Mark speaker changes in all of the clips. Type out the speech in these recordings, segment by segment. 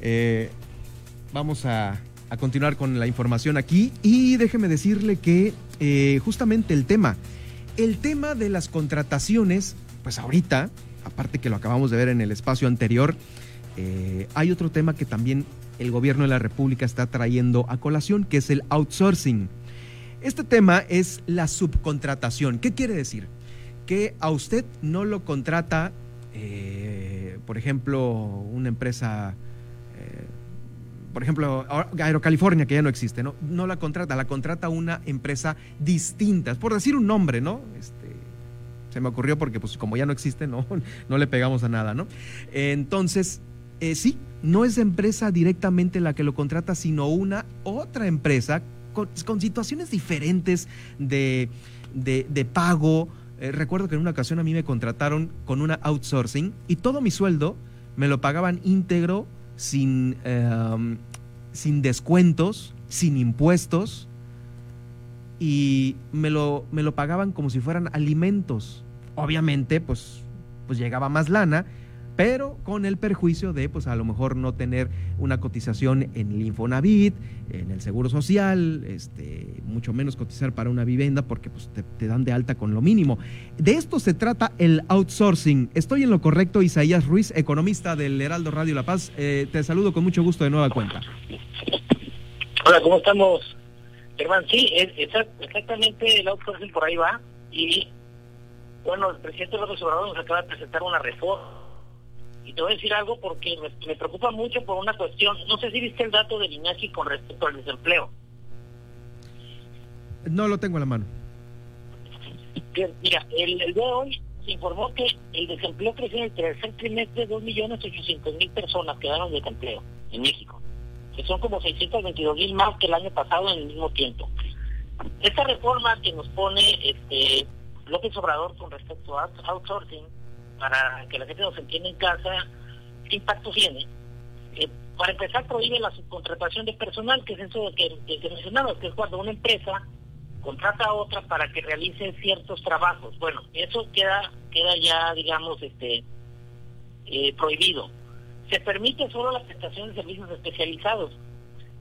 Speaker 1: Eh, vamos a, continuar con la información aquí y déjeme decirle que eh, justamente el tema, el tema de las contrataciones, pues ahorita, aparte que lo acabamos de ver en el espacio anterior, eh, hay otro tema que también el gobierno de la República está trayendo a colación, que es el outsourcing. Este tema es la subcontratación. ¿Qué quiere decir? Que a usted no lo contrata, por ejemplo, una empresa, por ejemplo, Aerocalifornia, que ya no existe, ¿no? No la contrata, la contrata una empresa distinta. Por decir un nombre, ¿no? Este, se me ocurrió porque, pues, como ya no existe, no, no le pegamos a nada, ¿no? Entonces, eh, sí, no es empresa directamente la que lo contrata, sino una otra empresa con, situaciones diferentes de, pago. Eh, recuerdo que en una ocasión a mí me contrataron con una outsourcing y todo mi sueldo me lo pagaban íntegro, sin, em, sin descuentos, sin impuestos y me lo, me lo pagaban como si fueran alimentos. Obviamente, pues, pues llegaba más lana pero con el perjuicio de, pues a lo mejor no tener una cotización en el Infonavit, en el Seguro Social, este, mucho menos cotizar para una vivienda porque pues, te, dan de alta con lo mínimo. De esto se trata el outsourcing. Estoy en lo correcto, Isaías Ruiz, economista del Heraldo Radio La Paz. Eh, te saludo con mucho gusto de nueva cuenta.
Speaker 2: Hola, ¿cómo estamos? Germán, sí, exactamente el outsourcing por ahí va. Y bueno, el presidente López Obrador nos acaba de presentar una reforma y te voy a decir algo porque me, preocupa mucho por una cuestión. No sé si viste el dato del INEGI con respecto al desempleo.
Speaker 1: No lo tengo en la mano.
Speaker 2: Mira, el, el de hoy se informó que el desempleo creció en el tercer trimestre de 2.800.000 personas quedaron de desempleo en México, que son como 622.000 más que el año pasado en el mismo tiempo. Esta reforma que nos pone este López Obrador con respecto a outsourcing para que la gente nos entienda en casa qué impacto tiene. Eh, para empezar, prohíbe la subcontratación de personal, que es eso que, que, mencionabas, que es cuando una empresa contrata a otra para que realice ciertos trabajos. Bueno, eso queda queda ya, digamos, este eh, prohibido. Se permite solo la prestación de servicios especializados,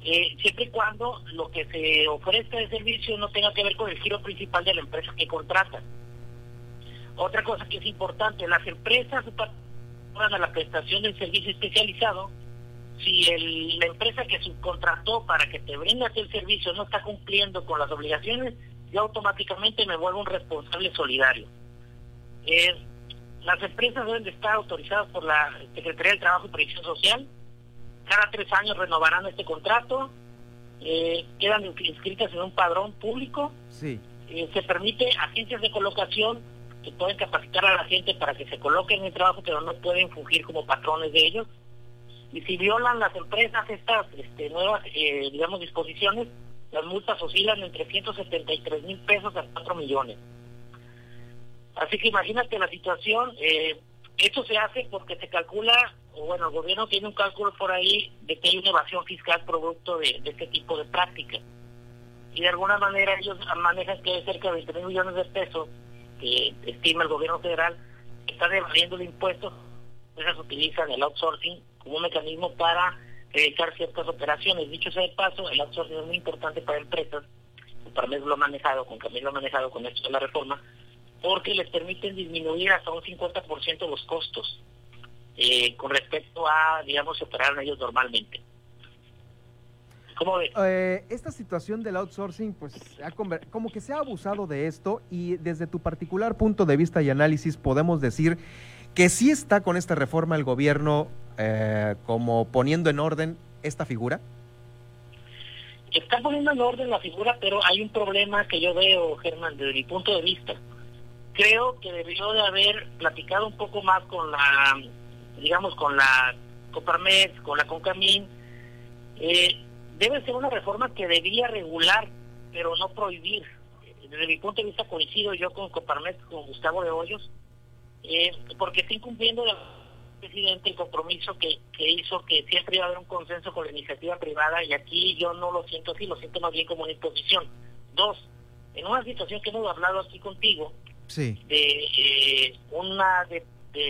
Speaker 2: eh, siempre y cuando lo que se ofrezca de servicio no tenga que ver con el giro principal de la empresa que contrata. Otra cosa que es importante, las empresas a la prestación del servicio especializado, si el, la empresa que subcontrató para que te brindas el servicio no está cumpliendo con las obligaciones, yo automáticamente me vuelvo un responsable solidario. Eh, las empresas deben de estar autorizadas por la Secretaría del Trabajo y Previsión Social. Cada tres años renovarán este contrato. Eh, quedan inscritas en un padrón público.
Speaker 1: Sí.
Speaker 2: Eh, se permite agencias de colocación pueden capacitar a la gente para que se coloquen en el trabajo, pero no pueden fungir como patrones de ellos. Y si violan las empresas estas este, nuevas, eh, digamos, disposiciones, las multas oscilan entre 173 mil pesos a 4 millones. Así que imagínate la situación. Eh, esto se hace porque se calcula, o bueno, el gobierno tiene un cálculo por ahí de que hay una evasión fiscal producto de, este tipo de prácticas. Y de alguna manera ellos manejan que hay cerca de 20 millones de pesos que estima el gobierno federal está evadiendo el impuesto, esas utilizan el outsourcing como un mecanismo para realizar ciertas operaciones. Dicho sea de paso, el outsourcing es muy importante para empresas, para mí lo ha manejado, con Camilo lo ha manejado con esto de la reforma, porque les permiten disminuir hasta un 50% los costos eh, con respecto a, digamos, operar ellos normalmente.
Speaker 1: ¿Cómo eh, esta situación del outsourcing, pues, como que se ha abusado de esto y desde tu particular punto de vista y análisis podemos decir que sí está con esta reforma el gobierno eh, como poniendo en orden esta figura.
Speaker 2: Está poniendo en orden la figura, pero hay un problema que yo veo, Germán, desde mi punto de vista. Creo que debió de haber platicado un poco más con la, digamos, con la Coparmex, con la Concamín, eh, debe ser una reforma que debía regular, pero no prohibir. Desde mi punto de vista coincido yo con Coparmet, con Gustavo de Hoyos, eh, porque está incumpliendo el presidente el compromiso que, que hizo que siempre iba a haber un consenso con la iniciativa privada y aquí yo no lo siento así, lo siento más bien como una imposición. Dos, en una situación que hemos hablado aquí contigo,
Speaker 1: sí.
Speaker 2: de eh, una, de,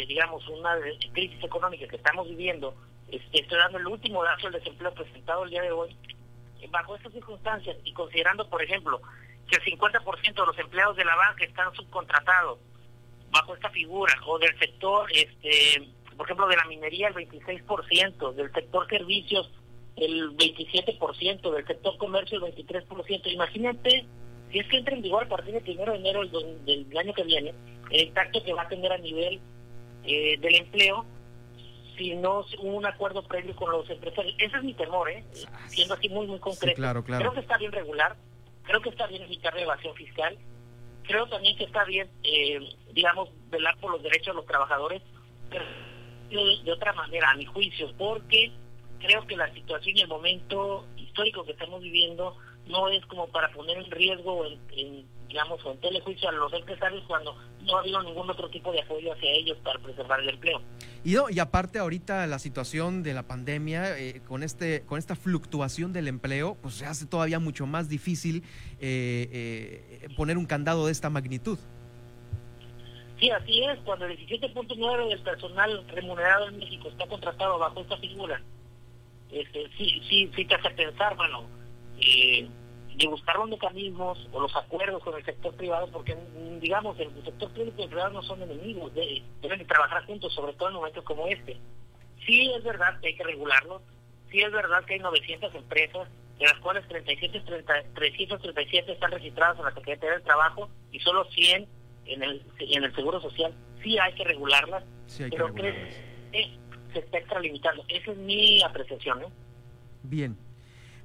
Speaker 2: digamos, una crisis económica que estamos viviendo, estoy dando el último dato del desempleo presentado el día de hoy, bajo estas circunstancias y considerando, por ejemplo, que el 50% de los empleados de la banca están subcontratados bajo esta figura, o del sector, este, por ejemplo, de la minería el 26%, del sector servicios el 27%, del sector comercio el 23%. Imagínate, si es que entra en vigor a partir del 1 de enero del, año que viene, el impacto que va a tener a nivel eh, del empleo si no hubo un acuerdo previo con los empresarios. Ese es mi temor, ¿eh? siendo así muy, muy concreto.
Speaker 1: claro, claro.
Speaker 2: Creo que está bien regular, creo que está bien evitar la evasión fiscal, creo también que está bien, eh, digamos, velar por los derechos de los trabajadores, pero de, otra manera, a mi juicio, porque creo que la situación y el momento histórico que estamos viviendo no es como para poner en riesgo, en, digamos, o en telejuicio a los empresarios cuando no ha habido ningún otro tipo de apoyo hacia ellos para preservar el empleo.
Speaker 1: Y, y aparte ahorita la situación de la pandemia, eh, con, este, con esta fluctuación del empleo, pues se hace todavía mucho más difícil eh, eh, poner un candado de esta magnitud.
Speaker 2: Sí, así es. Cuando el 17.9 del personal remunerado en México está contratado bajo esta figura, este, sí, sí, sí te hace pensar, bueno, eh, de buscar los mecanismos o los acuerdos con el sector privado, porque digamos, el sector público y el privado no son enemigos, deben de trabajar juntos, sobre todo en momentos como este. Sí es verdad que hay que regularlo, sí es verdad que hay 900 empresas, de las cuales 37, 337 están registradas en la Secretaría del Trabajo y solo 100 en el, en el Seguro Social. Sí hay que regularlas, pero que se está extralimitando. Esa es mi apreciación. ¿eh?
Speaker 1: Bien.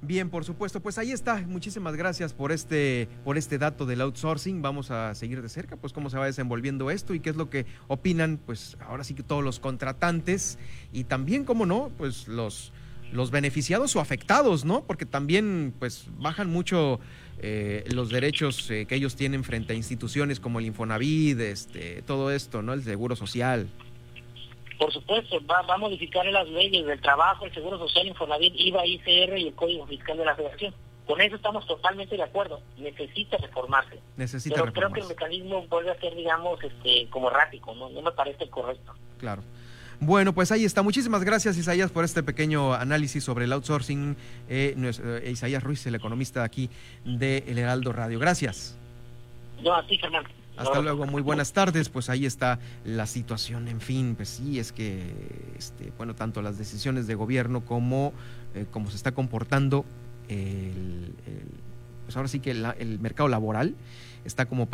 Speaker 1: Bien, por supuesto. Pues ahí está. Muchísimas gracias por este, por este dato del outsourcing. Vamos a seguir de cerca, pues cómo se va desenvolviendo esto y qué es lo que opinan, pues ahora sí que todos los contratantes y también, cómo no, pues los, los beneficiados o afectados, ¿no? Porque también, pues bajan mucho eh, los derechos eh, que ellos tienen frente a instituciones como el Infonavit, este, todo esto, ¿no? El seguro social.
Speaker 2: Por supuesto, va, a modificar las leyes del trabajo, el Seguro Social, Infonavit, IVA, ICR y el Código Fiscal de la Federación. Con eso estamos totalmente de acuerdo. Necesita reformarse.
Speaker 1: Necesita
Speaker 2: Pero creo que el mecanismo vuelve a ser, digamos, este, como errático, ¿no? No me parece correcto.
Speaker 1: Claro. Bueno, pues ahí está. Muchísimas gracias, Isaías, por este pequeño análisis sobre el outsourcing. Eh, eh Isaías Ruiz, el economista aquí de El Heraldo Radio. Gracias.
Speaker 2: No, a ti, Fernando.
Speaker 1: Hasta luego, muy buenas tardes. Pues ahí está la situación. En fin, pues sí, es que, este, bueno, tanto las decisiones de gobierno como eh, cómo se está comportando el, pues ahora sí que el mercado laboral está como